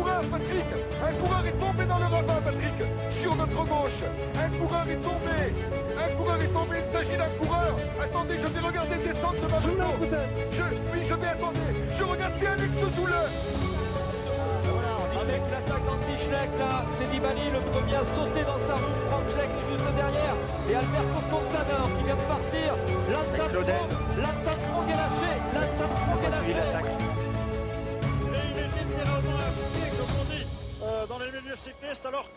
coureur, Patrick. Un coureur est tombé dans le ravin, Patrick. Sur notre gauche Un coureur est tombé. Un coureur est tombé, il s'agit d'un coureur. Attendez, je vais regarder descendre de ma moto je, Oui, je vais attendre Je regarde bien Alex Zoule avec l'attaque d'Andy Schleck, là, c'est Nibali le premier à sauter dans sa roue. Franck Schleck est juste derrière. Et Alberto Contador qui vient de partir. Lance Armstrong, Lance Armstrong est lâché. Lance Armstrong est lâché. Milieux cyclistes, alors.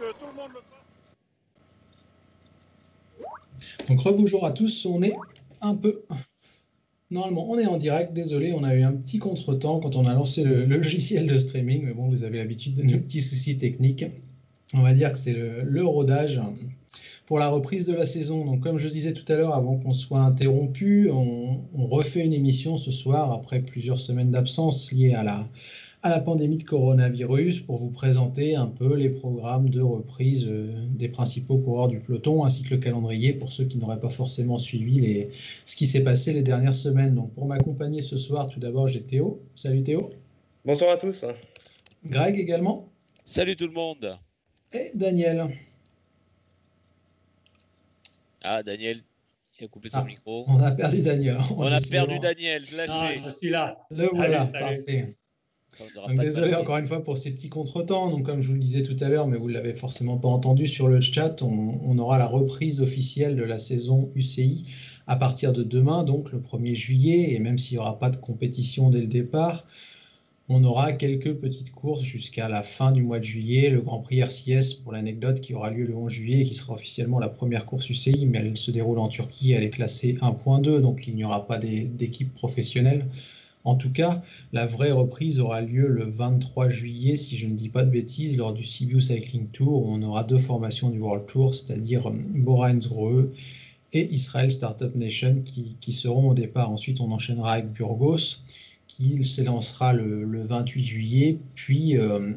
Donc à tous, on est un peu Normalement, on est en direct. Désolé, on a eu un petit contretemps quand on a lancé le, logiciel de streaming. Mais bon, vous avez l'habitude de nos petits soucis techniques. On va dire que c'est le, rodage pour la reprise de la saison. Donc, comme je disais tout à l'heure, avant qu'on soit interrompu, on, refait une émission ce soir après plusieurs semaines d'absence liées à la, à la pandémie de coronavirus pour vous présenter un peu les programmes de reprise euh, des principaux coureurs du peloton ainsi que le calendrier pour ceux qui n'auraient pas forcément suivi les, ce qui s'est passé les dernières semaines. Donc pour m'accompagner ce soir, tout d'abord j'ai Théo. Salut Théo. Bonsoir à tous. Greg également. Salut tout le monde. Et Daniel. Ah Daniel, il a coupé son Ah, micro. On a perdu Daniel. On a perdu Daniel, lâché. Ah, je suis là. Le voilà, parfait. Donc, désolé encore une fois pour ces petits contretemps. Donc, comme je vous le disais tout à l'heure, mais vous ne l'avez forcément pas entendu sur le chat, on, on aura la reprise officielle de la saison UCI à partir de demain, donc le 1er juillet. Et même s'il n'y aura pas de compétition dès le départ, on aura quelques petites courses jusqu'à la fin du mois de juillet. Le Grand Prix RCS, pour l'anecdote, qui aura lieu le 11 juillet et qui sera officiellement la première course UCI, mais elle se déroule en Turquie. Elle est classée 1.2, donc il n'y aura pas d'équipe professionnelle. En tout cas, la vraie reprise aura lieu le 23 juillet, si je ne dis pas de bêtises, lors du Sibiu Cycling Tour, on aura deux formations du World Tour, c'est-à-dire euh, Bora Hansgrohe et Israel Startup Nation, qui, seront au départ. Ensuite, on enchaînera avec Burgos, qui s'élancera le, le 28 juillet, puis euh,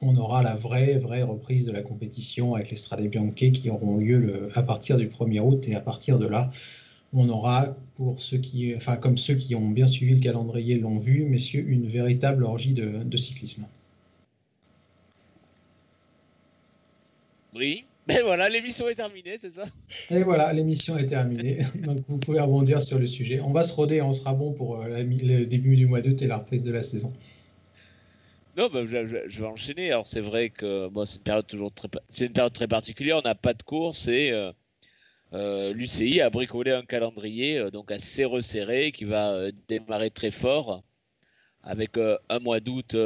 on aura la vraie, reprise de la compétition avec les Strade Bianche qui auront lieu à partir du 1er août, et à partir de là, on aura, pour ceux qui, enfin, comme ceux qui ont bien suivi le calendrier l'ont vu, messieurs, une véritable orgie de, de cyclisme. Oui. Mais voilà, l'émission est terminée, c'est ça? Et voilà, l'émission est terminée. Donc vous pouvez rebondir sur le sujet. On va se roder, on sera bon pour euh, le début du mois d'août et la reprise de la saison. Non, bah, je, vais enchaîner. Alors c'est vrai que bon, c'est une période toujours très, pa- c'est une période très particulière. On n'a pas de course et euh, euh, l'UCI a bricolé un calendrier euh, donc assez resserré qui va euh, démarrer très fort avec un mois d'août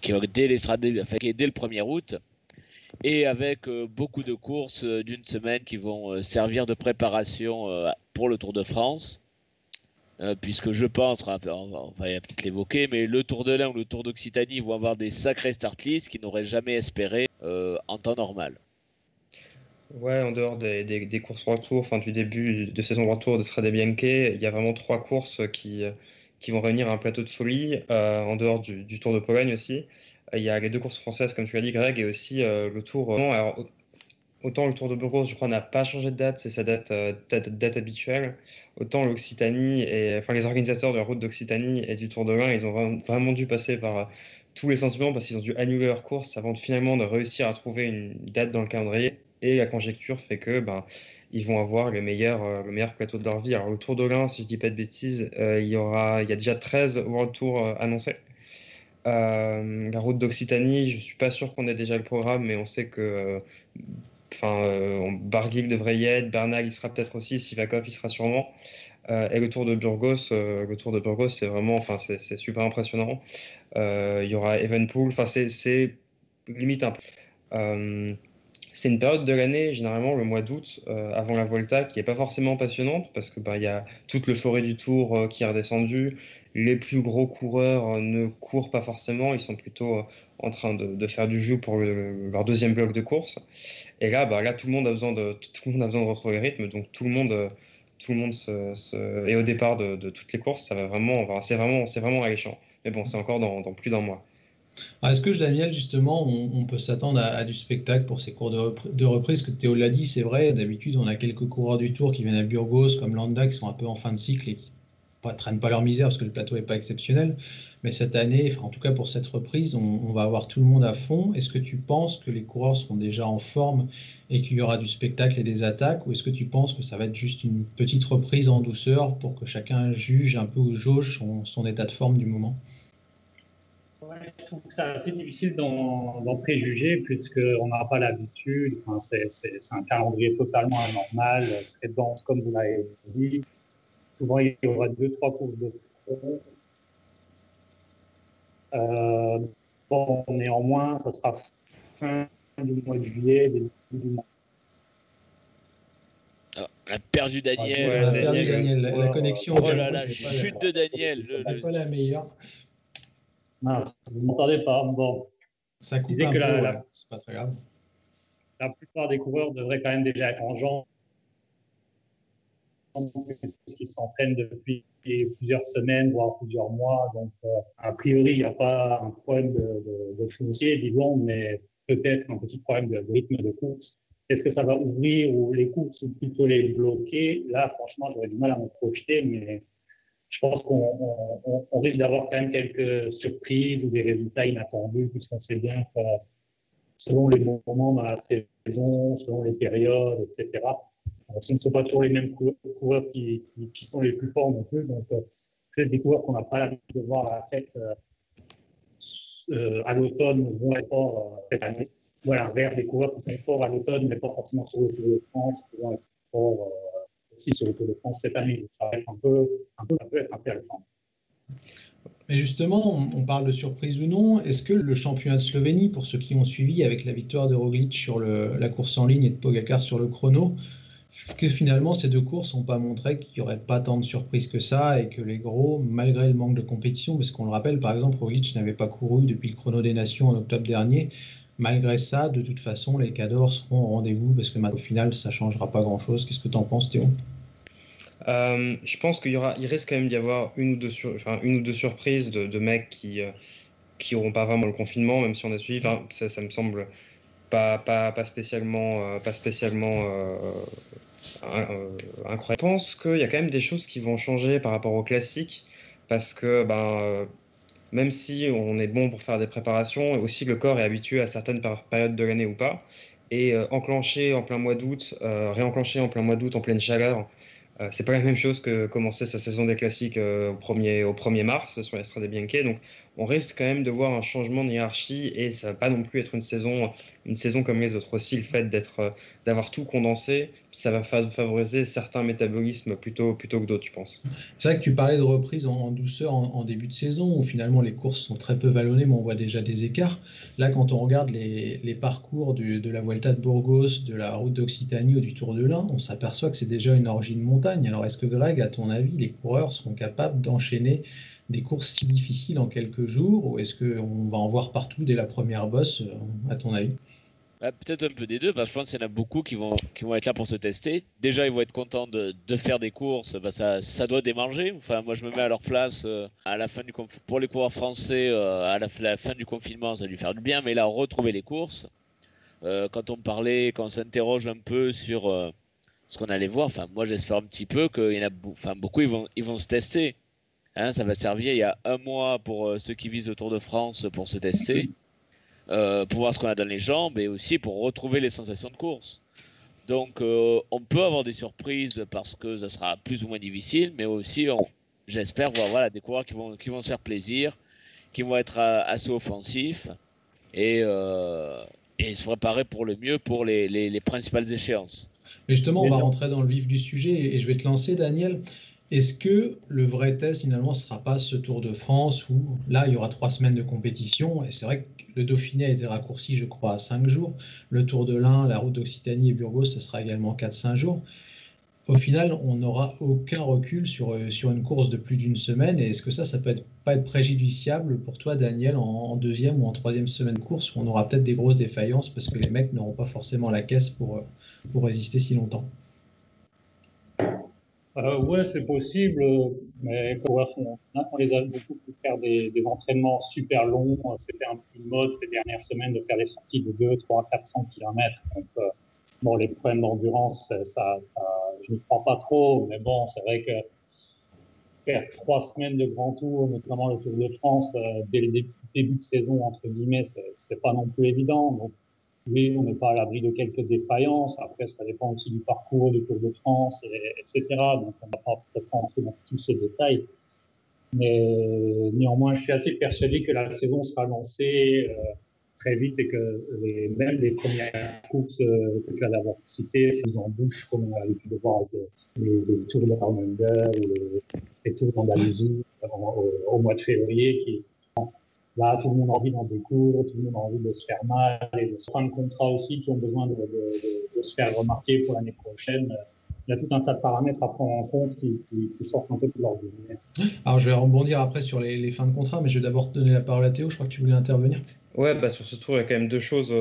qui dès est dès le 1er août et avec beaucoup de courses d'une semaine qui vont servir de préparation pour le Tour de France. Puisque je pense, on va, peut-être l'évoquer, mais le Tour de l'Ain ou le Tour d'Occitanie vont avoir des sacrés start lists qu'ils n'auraient jamais espéré en temps normal. Ouais, en dehors des, des, des courses retour, enfin du début de saison retour de Strade Bianche, il y a vraiment trois courses qui, qui vont réunir un plateau de folie, euh, en dehors du, Tour de Pologne aussi. Il y a les deux courses françaises, comme tu l'as dit, Greg, et aussi euh, le Tour. non, alors, au- autant le Tour de Burgos, je crois, n'a pas changé de date, c'est sa date, euh, date, habituelle. Autant l'Occitanie, et enfin les organisateurs de la route d'Occitanie et du Tour de l'Ain, ils ont vraiment, dû passer par euh, tous les sentiments parce qu'ils ont dû annuler leur course avant de finalement de réussir à trouver une date dans le calendrier. Et la conjecture fait que ben, ils vont avoir le meilleur, euh, le meilleur plateau de leur vie. Alors, le Tour de si je dis pas de bêtises, euh, il y aura, il y a déjà 13 World Tour euh, annoncés. Euh, la route d'Occitanie, je suis pas sûr qu'on ait déjà le programme, mais on sait que enfin, Barguil devrait y être, Bernal il sera peut-être aussi, Sivakov il sera sûrement. Et le Tour de Burgos, le Tour de Burgos, c'est vraiment, enfin, c'est super impressionnant. Il y aura Evenpool, enfin, c'est limite un peu. C'est une période de l'année, généralement le mois d'août, euh, avant la Volta, qui n'est pas forcément passionnante parce que bah, y a toute le forêt du Tour euh, qui est redescendu. Les plus gros coureurs euh, ne courent pas forcément, ils sont plutôt en train de, faire du jeu pour le- leur deuxième bloc de course. Et là, bah, là tout le monde a besoin de tout le monde a besoin de retrouver le rythme, donc tout le monde tout le monde se, est au départ de, toutes les courses. Ça va vraiment, c'est vraiment c'est vraiment alléchant. Mais bon, c'est encore dans plus d'un mois. Alors, Est-ce que, Daniel, justement, on, peut s'attendre à, du spectacle pour ces cours de, repri- de reprise? Que Théo l'a dit, c'est vrai, d'habitude, on a quelques coureurs du Tour qui viennent à Burgos, comme Landa, qui sont un peu en fin de cycle et qui pas, traînent pas leur misère parce que le plateau n'est pas exceptionnel. Mais cette année, en tout cas pour cette reprise, on, va avoir tout le monde à fond. Est-ce que tu penses que les coureurs seront déjà en forme et qu'il y aura du spectacle et des attaques? Ou est-ce que tu penses que ça va être juste une petite reprise en douceur pour que chacun juge un peu ou jauge son, état de forme du moment? Je trouve que c'est assez difficile d'en préjuger puisqu'on n'a pas l'habitude. c'est un calendrier totalement anormal, très dense comme vous l'avez dit. Souvent, il y aura deux, trois courses de front. Euh, bon, néanmoins, ça sera fin du mois de juillet, début du mois. On a perdu Daniel. on a perdu Daniel. La, connexion. Oh là là, chute de Daniel. n'est pas la meilleure. Vous ne m'entendez pas. Bon. Ça coupe un peu, c'est pas très grave. La plupart des coureurs devraient quand même déjà être en jambes qui s'entraînent depuis plusieurs semaines, voire plusieurs mois. Donc, euh, a priori, il n'y a pas un problème de, de, foncier, disons, mais peut-être un petit problème de, rythme de course. Est-ce que ça va ouvrir ou les courses ou plutôt les bloquer? Là, franchement, j'aurais du mal à me projeter, mais je pense qu'on risque d'avoir quand même quelques surprises ou des résultats inattendus, puisqu'on sait bien que selon les moments dans la saison, selon les périodes, etc., ce ne sont pas toujours les mêmes coureurs qui, sont les plus forts non plus. Donc, euh, c'est des coureurs qu'on n'a pas l'habitude de voir à la fête euh, euh, à l'automne vont être forts cette année. Voilà, vers des coureurs qui sont forts à l'automne, mais pas forcément sur le Tour de France, qui vont être forts aussi sur le Tour de France cette année. ça ça peut être intéressant. Mais justement, on parle de surprise ou non. Est-ce que le championnat de Slovénie, pour ceux qui ont suivi avec la victoire de Roglic sur la course en ligne et de Pogacar sur le chrono, que finalement ces deux courses n'ont pas montré qu'il n'y aurait pas tant de surprises que ça et que les gros, malgré le manque de compétition, parce qu'on le rappelle, par exemple, Roglic n'avait pas couru depuis le chrono des nations en octobre dernier, malgré ça, de toute façon, les cadors seront au rendez-vous parce que au final, ça ne changera pas grand-chose. Qu'est-ce que tu en penses, Théo? Euh, je pense qu'il y aura, il risque quand même d'y avoir une ou deux, surprises de, mecs qui n'auront pas vraiment le confinement, même si on a suivi. ça, me semble pas, pas, pas spécialement, euh, pas spécialement euh, euh, incroyable. Je pense qu'il y a quand même des choses qui vont changer par rapport au classique, parce que ben, même si on est bon pour faire des préparations, aussi le corps est habitué à certaines périodes de l'année ou pas. Et enclencher en plein mois d'août, réenclencher en plein mois d'août en pleine chaleur, c'est pas la même chose que commencer sa saison des classiques au, 1er, au 1er mars sur la Strade Bianche. Donc on risque quand même de voir un changement de hiérarchie et ça va pas non plus être une saison, une saison comme les autres. Aussi, le fait d'être, euh, d'avoir tout condensé, ça va favoriser certains métabolismes plutôt, plutôt que d'autres, je pense. C'est vrai que tu parlais de reprise en, douceur en, début de saison où finalement les courses sont très peu vallonnées, mais on voit déjà des écarts. Là, quand on regarde les, parcours de la Vuelta de Burgos, de la route d'Occitanie ou du Tour de l'Ain, on s'aperçoit que c'est déjà une origine montagne. Alors, est-ce que Greg, à ton avis, les coureurs seront capables d'enchaîner des courses si difficiles en quelques jours ou est-ce qu'on va en voir partout dès la première bosse, euh, à ton avis? Bah, Peut-être un peu des deux, que je pense qu'il y en a beaucoup qui vont, qui vont être là pour se tester. Déjà, ils vont être contents de, de faire des courses, bah, ça, ça doit démanger. Enfin, moi, je me mets à leur place euh, à la fin du pour les coureurs français, euh, à la, fin du confinement, ça lui faire du bien, mais là, retrouver les courses. quand on parlait, quand on s'interroge un peu sur ce qu'on allait voir, moi, j'espère un petit peu qu'il y en a enfin, beaucoup, ils vont, ils vont se tester. Hein, ça va servir il y a un mois pour euh, ceux qui visent le Tour de France pour se tester, euh, pour voir ce qu'on a dans les jambes et aussi pour retrouver les sensations de course. Donc euh, on peut avoir des surprises parce que ça sera plus ou moins difficile, mais aussi j'espère voir voilà, des coureurs qui vont, qui vont se faire plaisir, qui vont être assez offensifs et, et, se préparer pour le mieux pour les, les, les principales échéances. Mais justement, on va rentrer dans le vif du sujet et je vais te lancer, Daniel. Est-ce que le vrai test finalement ne sera pas ce Tour de France où là il y aura trois semaines de compétition et c'est vrai que le Dauphiné a été raccourci je crois à cinq jours. Le Tour de l'Ain, la route d'Occitanie et Burgos ce sera également 4-5 jours. Au final, on n'aura aucun recul sur, euh, sur une course de plus d'une semaine. Et est-ce que ça, ça peut pas être préjudiciable pour toi, Daniel, en, deuxième ou en troisième semaine de course où on aura peut-être des grosses défaillances parce que les mecs n'auront pas forcément la caisse pour, euh, pour résister si longtemps? Euh, ouais, c'est possible, mais on, on les a beaucoup pu faire des, des, entraînements super longs. C'était un peu une mode ces dernières semaines de faire des sorties de 2, 3, 400 km. Donc, euh, bon, les problèmes d'endurance, ça, je ne crois pas trop, mais bon, c'est vrai que faire trois semaines de grand tour, notamment le Tour de France, dès le début de saison, entre guillemets, c'est pas non plus évident. Oui, on n'est pas à l'abri de quelques défaillances. Après, ça dépend aussi du parcours du Tour de France, etc. Donc, on ne va pas entrer dans tous ces détails. Mais néanmoins, je suis assez persuadé que la saison sera lancée euh, très vite et que les, même les premières courses euh, que tu as d'avoir citées, ces embouches, comme on a l'habitude de voir avec les, les, tours de Under ou les, tours d'Andalousie au, au, mois de février, qui, Là, tout le monde a envie d'en découvrir, tout le monde a envie de se faire mal, et de fin de contrat aussi qui ont besoin de, de, de, se faire remarquer pour l'année prochaine. Il y a tout un tas de paramètres à prendre en compte qui, qui, sortent un peu de l'ordinaire. Alors, je vais rebondir après sur les, les, fins de contrat, mais je vais d'abord te donner la parole à Théo. Je crois que tu voulais intervenir. Ouais, bah, sur ce tour, il y a quand même deux choses.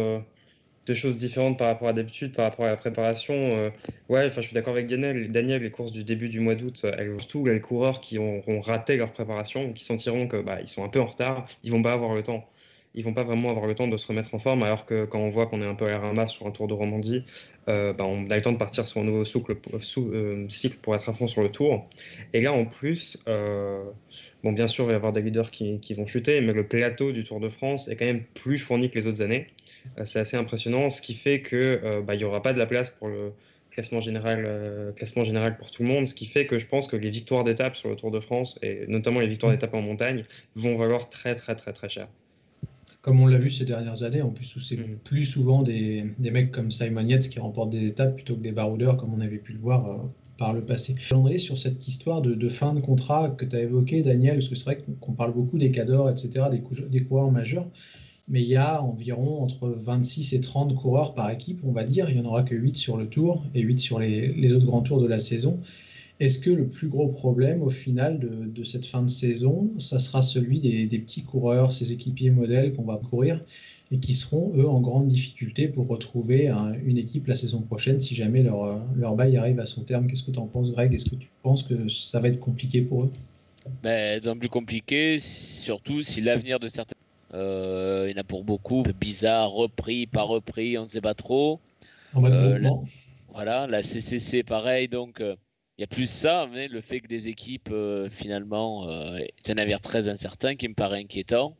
Deux choses différentes par rapport à d'habitude, par rapport à la préparation. Euh, ouais, enfin, je suis d'accord avec Daniel. Daniel, les courses du début du mois d'août, euh, elles surtout les coureurs qui auront raté leur préparation, qui sentiront que bah, ils sont un peu en retard, ils vont pas avoir le temps. Ils vont pas vraiment avoir le temps de se remettre en forme, alors que quand on voit qu'on est un peu à la sur un Tour de Romandie, euh, bah, on a le temps de partir sur un nouveau cycle, cycle pour être à fond sur le Tour. Et là, en plus, bon, bien sûr, il va y avoir des leaders qui, qui vont chuter, mais le plateau du Tour de France est quand même plus fourni que les autres années. Euh, c'est assez impressionnant, ce qui fait qu'il euh, bah, n'y aura pas de la place pour le classement général, euh, classement général pour tout le monde, ce qui fait que je pense que les victoires d'étape sur le Tour de France, et notamment les victoires d'étape en montagne, vont valoir très très très très cher comme on l'a vu ces dernières années, en plus où c'est mm. plus souvent des, des, mecs comme Simon Yates qui remportent des étapes plutôt que des baroudeurs comme on avait pu le voir par le passé. André, sur cette histoire de, de, fin de contrat que tu as évoqué, Daniel, parce que c'est vrai qu'on parle beaucoup des cadors, etc., des, des coureurs majeurs, mais il y a environ entre 26 et 30 coureurs par équipe, on va dire. Il n'y en aura que 8 sur le tour et 8 sur les, autres grands tours de la saison. Est-ce que le plus gros problème au final de, cette fin de saison, ça sera celui des, petits coureurs, ces équipiers modèles qu'on va courir et qui seront, eux, en grande difficulté pour retrouver une équipe la saison prochaine si jamais leur, leur bail arrive à son terme? Qu'est-ce que tu en penses, Greg? Est-ce que tu penses que ça va être compliqué pour eux? Ben, C'est plus compliqué, surtout si l'avenir de certains euh, il y en a pour beaucoup. Bizarre, repris, pas repris, on ne sait pas trop. Euh, voilà, la CCC, pareil. Donc, euh, il y a plus ça, mais le fait que des équipes, finalement, c'est un navire très incertain qui me paraît inquiétant.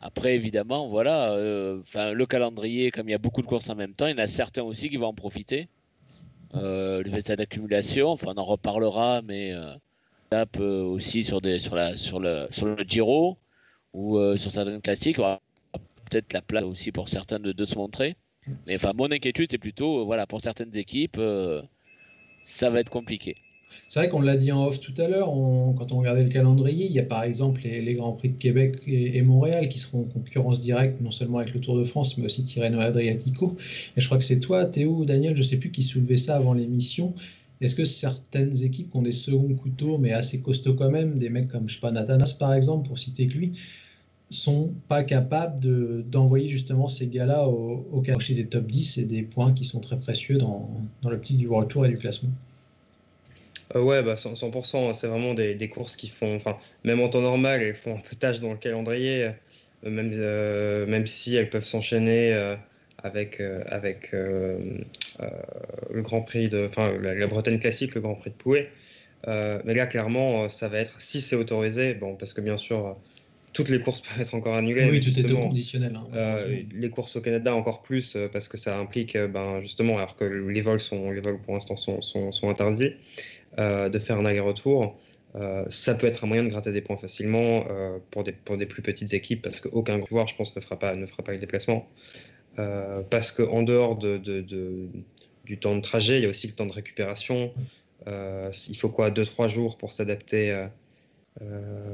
Après, évidemment, voilà, enfin le calendrier, comme il y a beaucoup de courses en même temps, il y en a certains aussi qui vont en profiter. le fait d'accumulation, enfin, on en reparlera, mais tape aussi sur, des, sur, la, sur, le, sur le Giro ou euh, sur certaines classiques, peut-être la place aussi pour certains de, de se montrer. Mais enfin, mon inquiétude, c'est plutôt, euh, voilà, pour certaines équipes, euh, ça va être compliqué. C'est vrai qu'on l'a dit en off tout à l'heure, quand on regardait le calendrier, il y a par exemple les, Grands Prix de Québec et, Montréal qui seront en concurrence directe, non seulement avec le Tour de France, mais aussi Tirreno Adriatico. Et je crois que c'est toi, Théo ou Daniel, je ne sais plus qui soulevait ça avant l'émission. Est-ce que certaines équipes qui ont des seconds couteaux, mais assez costauds quand même, des mecs comme, je sais pas, Nathanas par exemple, pour citer que lui, sont pas capables d'envoyer justement ces gars-là au, au des top 10 et des points qui sont très précieux dans, dans l'optique du World Tour et du classement euh, ouais, bah 100%, c'est vraiment des, courses qui font, enfin, même en temps normal, elles font un peu tâche dans le calendrier, euh, même, euh, même si elles peuvent s'enchaîner avec, avec le Grand Prix de, enfin, la, Bretagne classique, le Grand Prix de Pouet. mais là, clairement, ça va être, si c'est autorisé, bon, parce que bien sûr, toutes les courses peuvent être encore annulées. Oui, tout est au conditionnel. Hein, euh, les courses au Canada encore plus euh, parce que ça implique, euh, ben, justement, alors que les vols, sont, les vols pour l'instant sont, sont, sont, interdits, de faire un aller-retour. ça peut être un moyen de gratter des points facilement pour, des, pour des plus petites équipes parce qu'aucun joueur, je pense, ne fera pas, ne fera pas le déplacement. parce qu'en dehors de, de, de, du temps de trajet, il y a aussi le temps de récupération. il faut quoi 2-3 jours pour s'adapter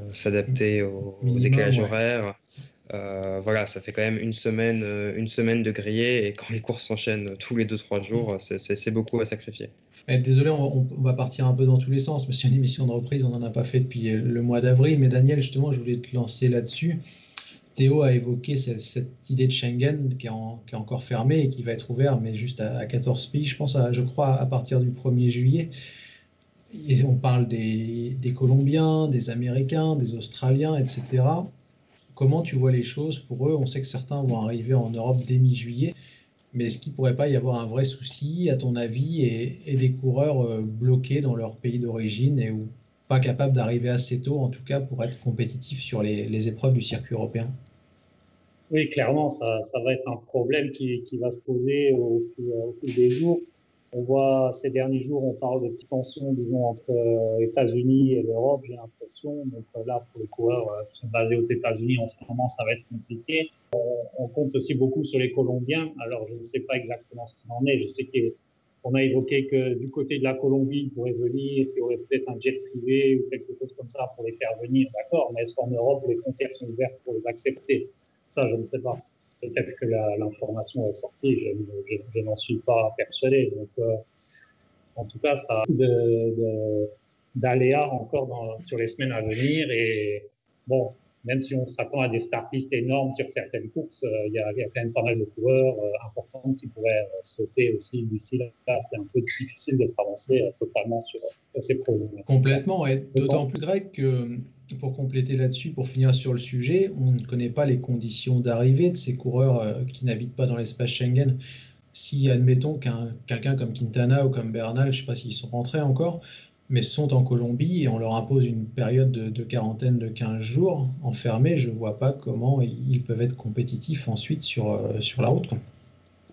s'adapter au, décalage horaire. Euh, voilà, ça fait quand même une semaine, euh, une semaine de grillé et quand les courses s'enchaînent tous les 2-3 jours, c'est beaucoup à sacrifier. désolé, on, va partir un peu dans tous les sens, mais c'est une émission de reprise, on n'en a pas fait depuis le mois d'avril. Mais Daniel, justement, je voulais te lancer là-dessus. Théo a évoqué cette, idée de Schengen qui est, qui est, encore fermée et qui va être ouverte, mais juste à, à 14 pays, je pense, à, je crois, à partir du 1er juillet on parle des, Colombiens, des Américains, des Australiens, etc. Comment tu vois les choses pour eux? On sait que certains vont arriver en Europe dès mi-juillet, mais est-ce qu'il ne pourrait pas y avoir un vrai souci, à ton avis, et, des coureurs euh, bloqués dans leur pays d'origine et où pas capables d'arriver assez tôt, en tout cas, pour être compétitifs sur les, épreuves du circuit européen? Oui, clairement, ça, va être un problème qui, va se poser au, fil des jours. On voit ces derniers jours, on parle de petites tensions, disons, entre euh, États-Unis et l'Europe, j'ai l'impression. Donc euh, là, pour les coureurs euh, qui sont basés aux États-Unis, en ce moment, ça va être compliqué. On, compte aussi beaucoup sur les Colombiens. Alors, je ne sais pas exactement ce qu'il en est. Je sais qu'on a évoqué que du côté de la Colombie, ils pourraient venir, qu'il y aurait peut-être un jet privé ou quelque chose comme ça pour les faire venir, d'accord. Mais est-ce qu'en Europe, les frontières sont ouvertes pour les accepter? Ça, je ne sais pas peut-être que l'information est sortie, je, n'en suis pas persuadé. Donc, euh, en tout cas, ça a d'aléas encore dans, sur les semaines à venir. Et bon, même si on s'attend à des startpistes énormes sur certaines courses, euh, il y, a, quand même pas mal de coureurs euh, importants qui pourraient sauter aussi d'ici là. C'est un peu difficile de s'avancer totalement sur, ces problèmes. Complètement, et d'autant plus grec que pour compléter là-dessus, pour finir sur le sujet, on ne connaît pas les conditions d'arrivée de ces coureurs euh, qui n'habitent pas dans l'espace Schengen. Si, admettons, qu'un quelqu'un comme Quintana ou comme Bernal, je ne sais pas s'ils sont rentrés encore, mais sont en Colombie et on leur impose une période de, quarantaine de 15 jours enfermés, je ne vois pas comment ils peuvent être compétitifs ensuite sur, euh, sur la route.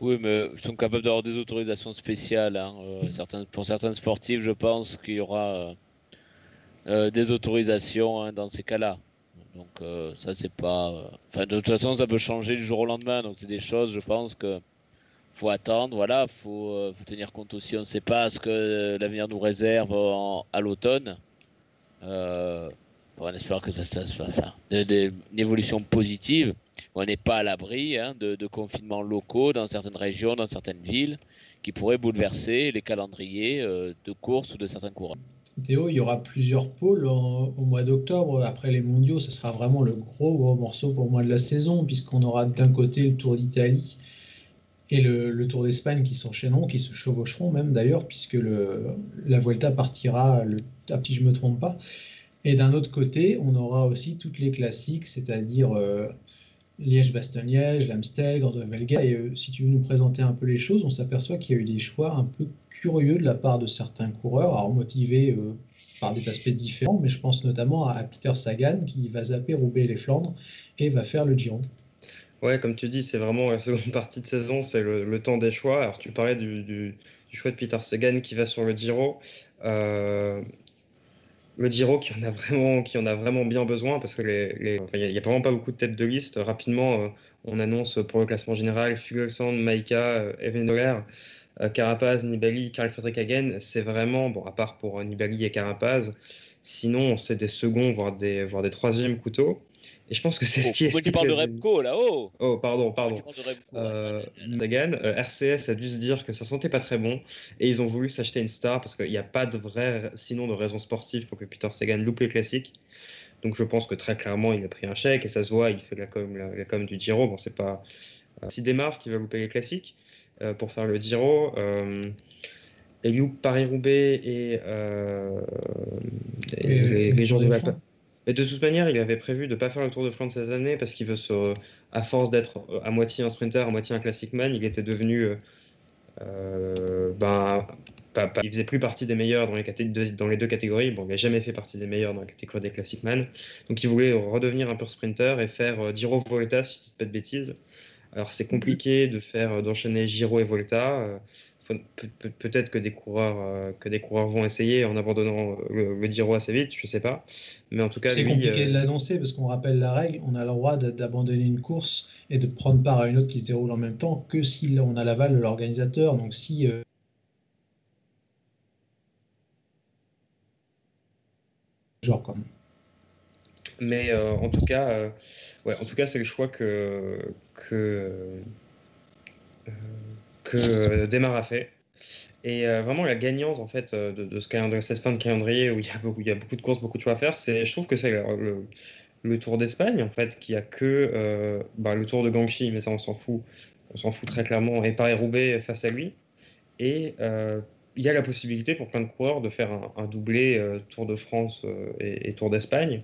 Oui, mais ils sont capables d'avoir des autorisations spéciales. Hein. Euh, pour certains sportifs, je pense qu'il y aura euh, des autorisations hein, dans ces cas-là. Donc euh, ça c'est pas. Euh, enfin de toute façon ça peut changer du jour au lendemain. Donc c'est des choses, je pense que faut attendre. Voilà, faut, faut tenir compte aussi. On ne sait pas ce que l'avenir nous réserve à l'automne. on espère que ça, se fasse. Enfin, une évolution positive. On n'est pas à l'abri hein, de, de confinements locaux dans certaines régions, dans certaines villes, qui pourraient bouleverser les calendriers de course ou de certains coureurs. Théo, il y aura plusieurs pôles au mois d'octobre. Après les mondiaux, ce sera vraiment le gros, gros morceau pour moi de la saison, puisqu'on aura d'un côté le Tour d'Italie et le, Tour d'Espagne qui s'enchaîneront, qui se chevaucheront même d'ailleurs, puisque le, la Vuelta partira le si je ne me trompe pas. Et d'un autre côté, on aura aussi toutes les classiques, c'est-à-dire euh, Liège-Bastogne-Liège, l'Amstel, Grande-Velga. Et euh, si tu veux nous présenter un peu les choses, on s'aperçoit qu'il y a eu des choix un peu curieux de la part de certains coureurs, alors motivés euh, par des aspects différents, mais je pense notamment à, Peter Sagan qui va zapper Roubaix et les Flandres et va faire le Giro. Ouais, comme tu dis, c'est vraiment la seconde partie de saison, c'est le, temps des choix. Alors tu parlais du, choix de Peter Sagan qui va sur le Giro. Euh, le Giro qui en a vraiment, qui en a vraiment bien besoin parce que les, n'y a, vraiment pas beaucoup de têtes de liste. Rapidement, euh, on annonce pour le classement général Fuglsang, Maika, euh, euh, Carapaz, Nibali, Karl Fredrik Hagen. C'est vraiment, bon, à part pour Nibali et Carapaz, sinon c'est des seconds, voire des, voire des troisièmes couteaux. Et je pense que c'est ce qui est. tu parles de Remco là, oh Oh, pardon, pardon. Euh, euh RCS a dû se dire que ça sentait pas très bon et ils ont voulu s'acheter une star parce qu'il n'y a pas de vraie, sinon de raison sportive pour que Peter Sagan loupe les classiques. Donc je pense que très clairement il a pris un chèque et ça se voit, il fait la com, la, com du Giro. Bon, c'est pas. Euh, si démarre qui va louper les classiques euh, pour faire le Giro. Euh, et loupe Paris-Roubaix et, les, les, jours de vacances. Mais de toute manière, il avait prévu de ne pas faire le Tour de France cette année parce qu'il veut se, à force d'être à moitié un sprinter, à moitié un classic man, il était devenu, euh, euh ben, pas, il faisait plus partie des meilleurs dans les, dans les deux catégories. Bon, il n'a jamais fait partie des meilleurs dans la catégorie des classic man, donc il voulait redevenir un pur sprinter et faire euh, Giro Volta si je dis pas de bêtises. Alors c'est compliqué de faire euh, d'enchaîner Giro et Volta peut-être que des coureurs euh, que des coureurs vont essayer en abandonnant le, le Giro assez vite, je sais pas. Mais en tout cas, c'est compliqué de euh, l'annoncer parce qu'on rappelle la règle, on a le droit d'abandonner une course et de prendre part à une autre qui se déroule en même temps que si on a l'aval de l'organisateur. Donc si euh, genre quoi. Mais en tout cas, ouais, en tout cas, c'est le choix que que que euh, Demar a fait. Et euh, vraiment, la gagnante en fait euh, de, ce cette fin de calendrier où il y a beaucoup, de courses, beaucoup de choix à faire, c'est, je trouve que c'est le, Tour d'Espagne en fait qui a que bah, le Tour de Gangxi, mais ça on s'en fout, on s'en fout très clairement, et Paris-Roubaix face à lui. Et il y a la possibilité pour plein de coureurs de faire un, doublé Tour de France et, Tour d'Espagne.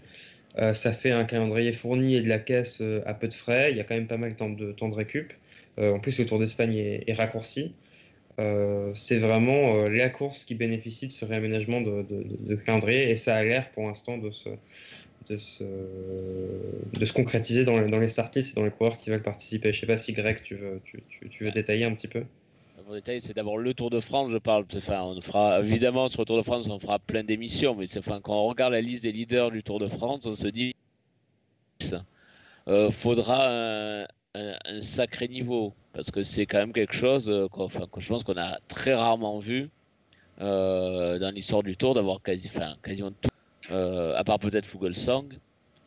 Ça fait un calendrier fourni et de la caisse à peu de frais. Il y a quand même pas mal de temps de, récup. Euh, en plus, le Tour d'Espagne est, raccourci. c'est vraiment la course qui bénéficie de ce réaménagement de, calendrier et ça a l'air pour l'instant de se, concrétiser dans, dans les starties et dans les coureurs qui veulent participer. Je ne sais pas si Greg, tu, veux détailler un petit peu C'est d'abord le Tour de France, je parle. Enfin, évidemment, sur le Tour de France, on fera plein d'émissions, mais enfin, quand on regarde la liste des leaders du Tour de France, on se dit euh, faudra un, sacré niveau parce que c'est quand même quelque chose euh, enfin, que je pense qu'on a très rarement vu euh, dans l'histoire du Tour d'avoir quasi, enfin, quasiment tout, euh, à part peut-être Fugelsang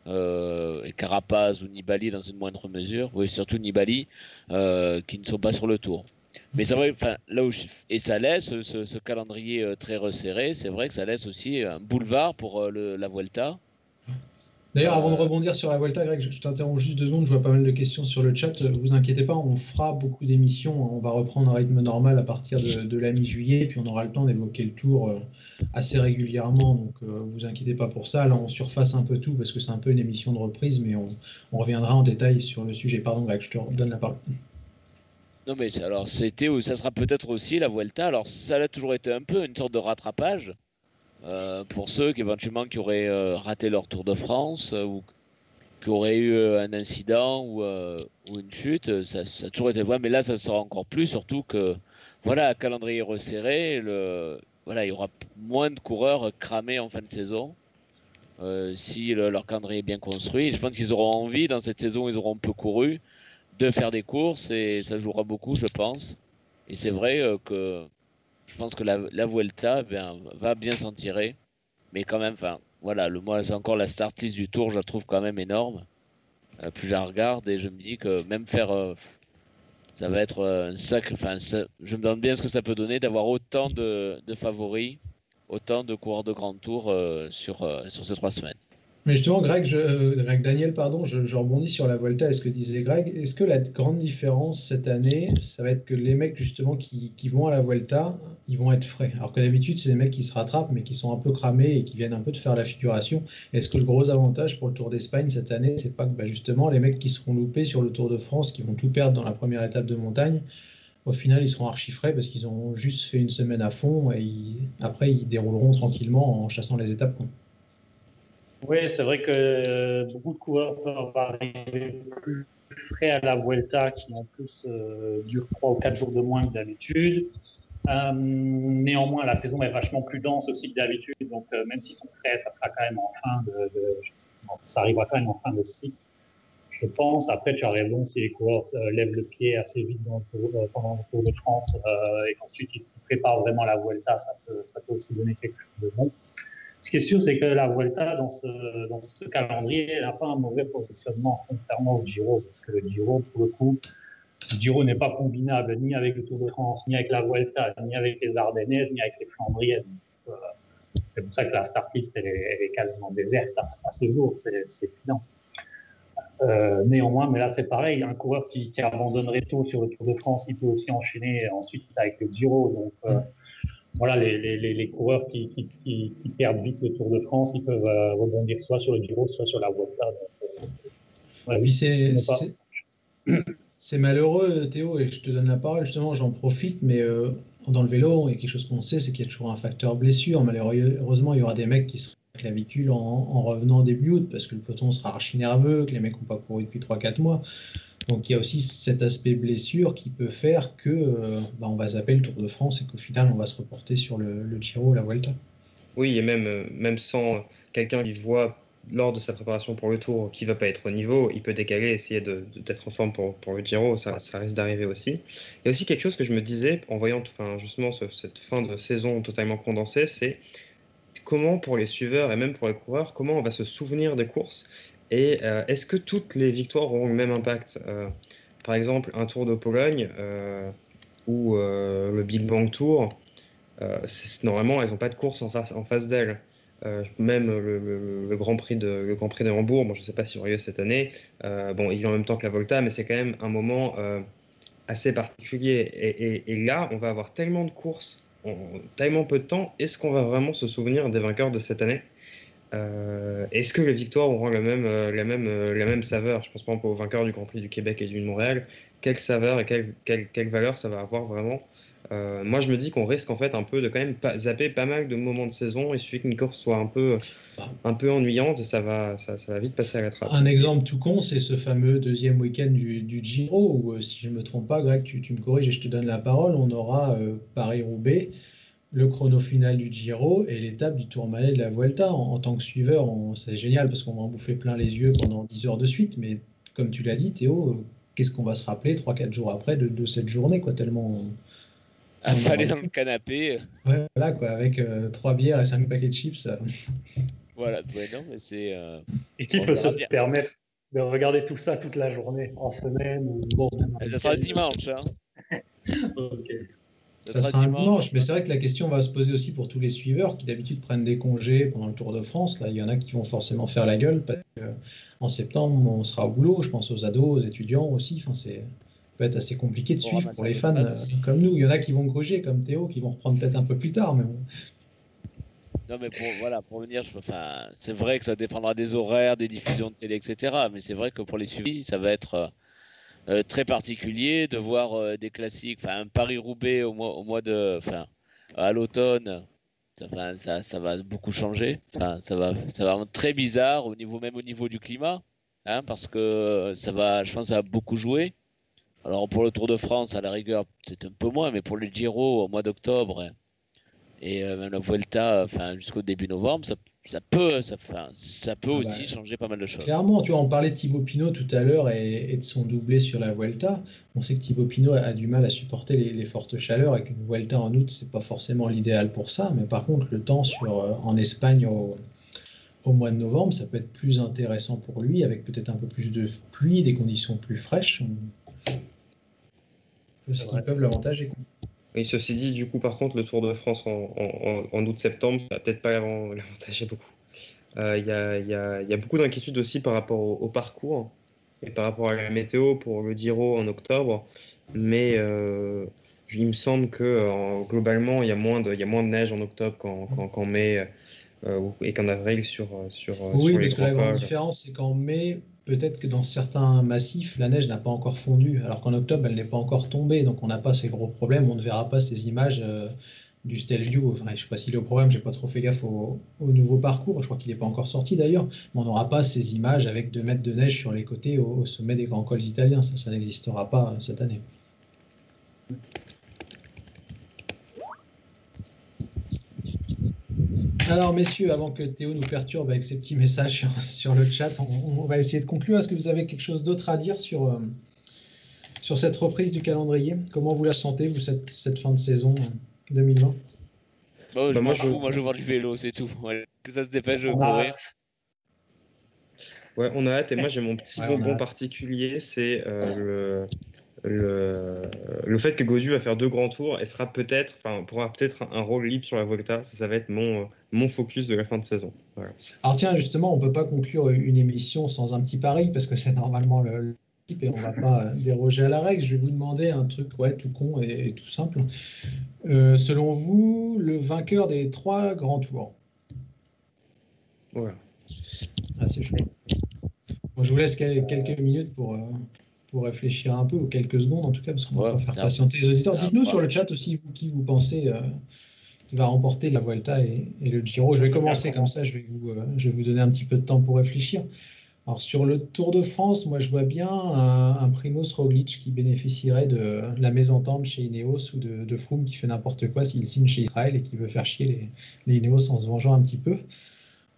et Carapaz ou Nibali dans une moindre mesure, oui surtout Nibali, qui ne sont pas sur le Tour. Mais enfin, là où et ça laisse ce, ce calendrier très resserré, c'est vrai que ça laisse aussi un boulevard pour le, la Vuelta. D'ailleurs, avant de rebondir sur la Volta, Greg, je t'interromps juste deux secondes. Je vois pas mal de questions sur le chat. Vous inquiétez pas, on fera beaucoup d'émissions. On va reprendre un rythme normal à partir de, la mi-juillet, puis on aura le temps d'évoquer le tour euh, assez régulièrement. Donc, euh, vous inquiétez pas pour ça. Là, on surface un peu tout parce que c'est un peu une émission de reprise, mais on, reviendra en détail sur le sujet. Pardon, Greg, je te donne la parole. Non, mais alors, c'était, ça sera peut-être aussi la Vuelta. Alors, ça a toujours été un peu une sorte de rattrapage. Euh, pour ceux qui éventuellement qui auraient euh, raté leur Tour de France euh, ou qui auraient eu un incident ou, une chute, ça, a toujours été vrai, mais là ça sera encore plus, surtout que voilà, calendrier resserré, voilà, il y aura moins de coureurs cramés en fin de saison. si leur calendrier est bien construit, je pense qu'ils auront envie dans cette saison, ils auront peu couru, de faire des courses et ça jouera beaucoup, je pense. Et c'est vrai que je pense que la, Vuelta va bien s'en tirer. Mais quand même, voilà, le moi, c'est encore la start list du tour, je la trouve quand même énorme. Euh, plus je la regarde et je me dis que même faire. Euh, ça va être euh, un sacré. Enfin, je me demande bien ce que ça peut donner d'avoir autant de, favoris, autant de coureurs de grand tour sur ces trois semaines. Mais justement, Greg, euh, Greg Daniel, pardon, je, rebondis sur la Volta est ce que disait Greg. Est-ce que la grande différence cette année, ça va être que les mecs justement qui, vont à la Volta, ils vont être frais? Alors que d'habitude, c'est des mecs qui se rattrapent, mais qui sont un peu cramés et qui viennent un peu de faire la figuration. Est-ce que le gros avantage pour le Tour d'Espagne cette année, c'est pas que bah, justement les mecs qui seront loupés sur le Tour de France, qui vont tout perdre dans la première étape de montagne, au final, ils seront archi frais parce qu'ils ont juste fait une semaine à fond et après, ils dérouleront tranquillement en chassant les étapes. Oui, c'est vrai que euh, beaucoup de coureurs peuvent arriver plus frais à la Vuelta, qui en plus euh, dure 3 ou 4 jours de moins que d'habitude. Euh, néanmoins, la saison est vachement plus dense aussi que d'habitude, donc même s'ils sont frais, ça sera quand même en fin ça arrivera quand même en fin de cycle. Je pense. Après, tu as raison, si les coureurs lèvent le pied assez vite pendant le Tour de France et qu'ensuite ils préparent vraiment la Vuelta, ça peut aussi donner quelque chose de bon. Ce qui est sûr, c'est que la Vuelta, dans ce, calendrier, n'a pas un mauvais positionnement, contrairement au Giro, parce que le Giro, pour le coup, le Giro n'est pas combinable ni avec le Tour de France, ni avec la Vuelta, ni avec les Ardennaises, ni avec les Flandriennes. Euh, c'est pour ça que la start list, elle est, quasiment déserte à, ce jour, c'est évident. Euh, néanmoins, mais là c'est pareil, un coureur qui, qui, abandonnerait tôt sur le Tour de France, il peut aussi enchaîner ensuite avec le Giro. Donc, euh, voilà, les, les, les coureurs qui, qui, qui, qui, perdent vite le Tour de France, ils peuvent euh, rebondir soit sur le Giro, soit sur la Vuelta. Euh, c'est malheureux, Théo, et je te donne la parole, justement, j'en profite, mais euh, dans le vélo, il y a quelque chose qu'on sait, c'est qu'il y a toujours un facteur blessure. Malheureusement, il y aura des mecs qui seront clavicule en, en revenant début août, parce que le peloton sera archi nerveux, que les mecs n'ont pas couru depuis 3-4 mois. Donc il y a aussi cet aspect blessure qui peut faire que euh, bah, on va zapper le Tour de France et qu'au final on va se reporter sur le, Giro ou la Vuelta. Oui, et même, euh, même sans quelqu'un qui voit lors de sa préparation pour le Tour qui va pas être au niveau, il peut décaler, essayer d'être en forme pour, le Giro, ça, ça risque d'arriver aussi. Il y a aussi quelque chose que je me disais en voyant enfin, justement cette fin de saison totalement condensée, c'est comment pour les suiveurs et même pour les coureurs, comment on va se souvenir des courses et euh, est-ce que toutes les victoires auront le même impact euh, Par exemple, un Tour de Pologne euh, ou le Big Bang Tour, normalement, elles n'ont pas de course en face, d'elles. même le, Grand Prix de, Hambourg, bon, je ne sais pas si aura lieu cette année, bon, il vient en même temps que la Volta, mais c'est quand même un moment assez particulier. Et, et, là, on va avoir tellement de courses en tellement peu de temps. Est-ce qu'on va vraiment se souvenir des vainqueurs de cette année? Euh, est-ce que les victoires auront la même, euh, la même, euh, la même saveur? Je pense pas aux vainqueurs du Grand Prix du Québec et du Montréal. quelle saveur et quelle, quelle, valeur ça va avoir vraiment? Moi, je me dis qu'on risque en fait un peu de quand même zapper pas mal de moments de saison. Il suffit qu'une course soit un peu, un peu ennuyante et ça va, ça, va vite passer à la trappe. Un exemple tout con, c'est ce fameux deuxième week-end du, Giro où, si je ne me trompe pas, Greg, tu, tu, me corriges et je te donne la parole, on aura Paris-Roubaix, le chrono final du Giro et l'étape du Tourmalet de la Vuelta. En, tant que suiveur, c'est génial parce qu'on va en bouffer plein les yeux pendant 10 heures de suite. Mais comme tu l'as dit, Théo, qu'est-ce qu'on va se rappeler 3-4 jours après de, cette journée quoi, tellement Affalé dans le canapé. Ouais, voilà, quoi, avec euh, trois bières et cinq paquets de chips. Voilà, ouais, non, mais c'est. Euh... Et qui peut se permettre de regarder tout ça toute la journée, en semaine bon, Ça sera dimanche. Hein. ok. Ça, sera un dimanche, mais c'est vrai que la question va se poser aussi pour tous les suiveurs qui d'habitude prennent des congés pendant le Tour de France. Là, il y en a qui vont forcément faire la gueule parce qu'en septembre, on sera au boulot. Je pense aux ados, aux étudiants aussi. Enfin, c'est peut être assez compliqué de suivre pour les fans euh, comme nous. Il y en a qui vont gruger comme Théo, qui vont reprendre peut-être un peu plus tard, mais bon. Non, mais pour, voilà, pour venir, enfin, c'est vrai que ça dépendra des horaires, des diffusions de télé, etc. Mais c'est vrai que pour les suivis, ça va être euh, euh, très particulier de voir des classiques, enfin, Paris-Roubaix au mois, de, enfin, à l'automne. Ça, va beaucoup changer. Enfin, ça va, ça va être très bizarre au niveau, même au niveau du climat, hein, parce que ça va, je pense, ça va beaucoup jouer. Alors pour le Tour de France, à la rigueur, c'est un peu moins, mais pour le Giro au mois d'octobre et euh, même la Vuelta, enfin jusqu'au début novembre, ça, peut, ça, ça peut ah aussi bah, changer pas mal de choses. Clairement, tu vois, on parlait de Thibaut Pinot tout à l'heure et, de son doublé sur la Vuelta. On sait que Thibaut Pinot a, du mal à supporter les, fortes chaleurs et qu'une Vuelta en août, c'est pas forcément l'idéal pour ça. Mais par contre, le temps sur, euh, en Espagne au, au mois de novembre, ça peut être plus intéressant pour lui, avec peut-être un peu plus de pluie, des conditions plus fraîches ce qui peuvent l'avantager. Oui, ceci dit, du coup, par contre, le Tour de France en, août-septembre, ça va peut-être pas l'avantager beaucoup. Euh, il y, a, beaucoup d'inquiétudes aussi par rapport au, parcours et par rapport à la météo pour le Giro en octobre. Mais euh, il me semble que globalement, il y, a moins de, y a moins de neige en octobre qu'en mai euh, et qu'en avril sur, sur, oui, sur parce que la grande différence, c'est qu'en mai, peut-être que dans certains massifs, la neige n'a pas encore fondu, alors qu'en octobre, elle n'est pas encore tombée, donc on n'a pas ces gros problèmes, on ne verra pas ces images euh, du Stelvio. Enfin, je ne sais pas s'il est au problème, j'ai pas trop fait gaffe au, nouveau parcours, je crois qu'il n'est pas encore sorti d'ailleurs, mais on n'aura pas ces images avec 2 mètres de neige sur les côtés au, sommet des grands cols italiens, ça, ça n'existera pas euh, cette année. Alors, messieurs, avant que Théo nous perturbe avec ses petits messages sur, le chat, on, va essayer de conclure. Est-ce que vous avez quelque chose d'autre à dire sur, euh, sur cette reprise du calendrier? Comment vous la sentez, vous, cette, cette fin de saison 2020 euh, bah, bah, moi, je... moi, je veux voir du vélo, c'est tout. que ça se dépêche de courir. Ouais, on a hâte. Et moi, j'ai mon petit bonbon particulier, c'est euh, le le, le fait que Godu va faire deux grands tours et sera peut-être, enfin, pourra peut-être un, rôle libre sur la Volta. Ça, ça va être mon, mon focus de la fin de saison. Alors tiens, justement, on peut pas conclure une émission sans un petit pari parce que c'est normalement le, type et on va pas déroger à la règle. Je vais vous demander un truc ouais, tout con et, tout simple. Euh, selon vous, le vainqueur des trois grands tours Voilà. Ah, c'est chaud. je vous laisse quelques minutes pour, euh, pour réfléchir un peu, ou quelques secondes en tout cas, parce qu'on va pas faire patienter les auditeurs. Dites-nous sur le chat aussi, vous, qui vous pensez euh, qui va remporter la Vuelta et, le Giro. Je vais commencer comme ça, je vais, vous, euh, je vais vous donner un petit peu de temps pour réfléchir. Alors sur le Tour de France, moi je vois bien un, un Primoz Roglic qui bénéficierait de la mésentente chez Ineos ou de, de Froome qui fait n'importe quoi s'il signe chez Israël et qui veut faire chier les, les Ineos en se vengeant un petit peu.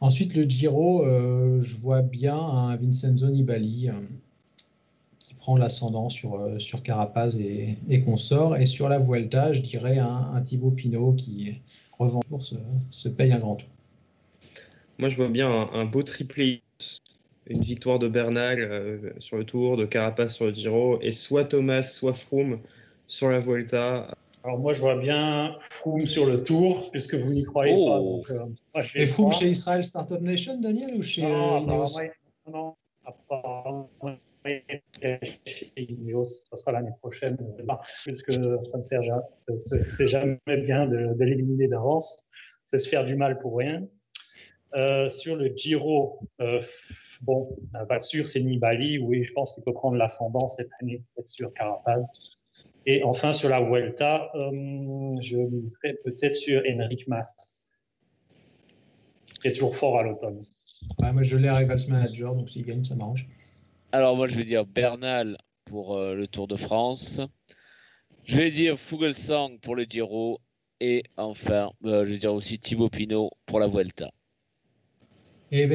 Ensuite, le Giro, euh, je vois bien un Vincenzo Nibali, prend l'ascendant sur, euh, sur Carapaz et, et consort. Et sur la Vuelta, je dirais un, un Thibaut Pinot qui revend pour se, se, paye un grand tour. Moi, je vois bien un, beau triplé, une victoire de Bernal euh, sur le Tour, de Carapaz sur le Giro, et soit Thomas, soit Froome sur la Vuelta. Alors moi, je vois bien Froome sur le Tour, puisque vous n'y croyez pas. Oh. Donc, euh, et Froome chez Israel Startup Nation, Daniel, ou chez non, Ineos non, non, ça sera l'année prochaine, puisque ça ne sert jamais, bien de, l'éliminer d'avance, c'est se faire du mal pour rien. Euh, sur le Giro, euh, bon, pas sûr, c'est Nibali. Oui, je pense qu'il peut prendre l'ascendant cette année, peut-être sur Carapaz. Et enfin, sur la Vuelta, euh, je miserais peut-être sur Henrik Mas, qui est toujours fort à l'automne. moi, je l'ai à Rivals Manager, donc s'il gagne, ça m'arrange. Alors, moi, je vais dire Bernal pour euh, le Tour de France. Je vais dire Fugelsang pour le Giro. Et enfin, euh, je vais dire aussi Thibaut Pinot pour la Vuelta. Et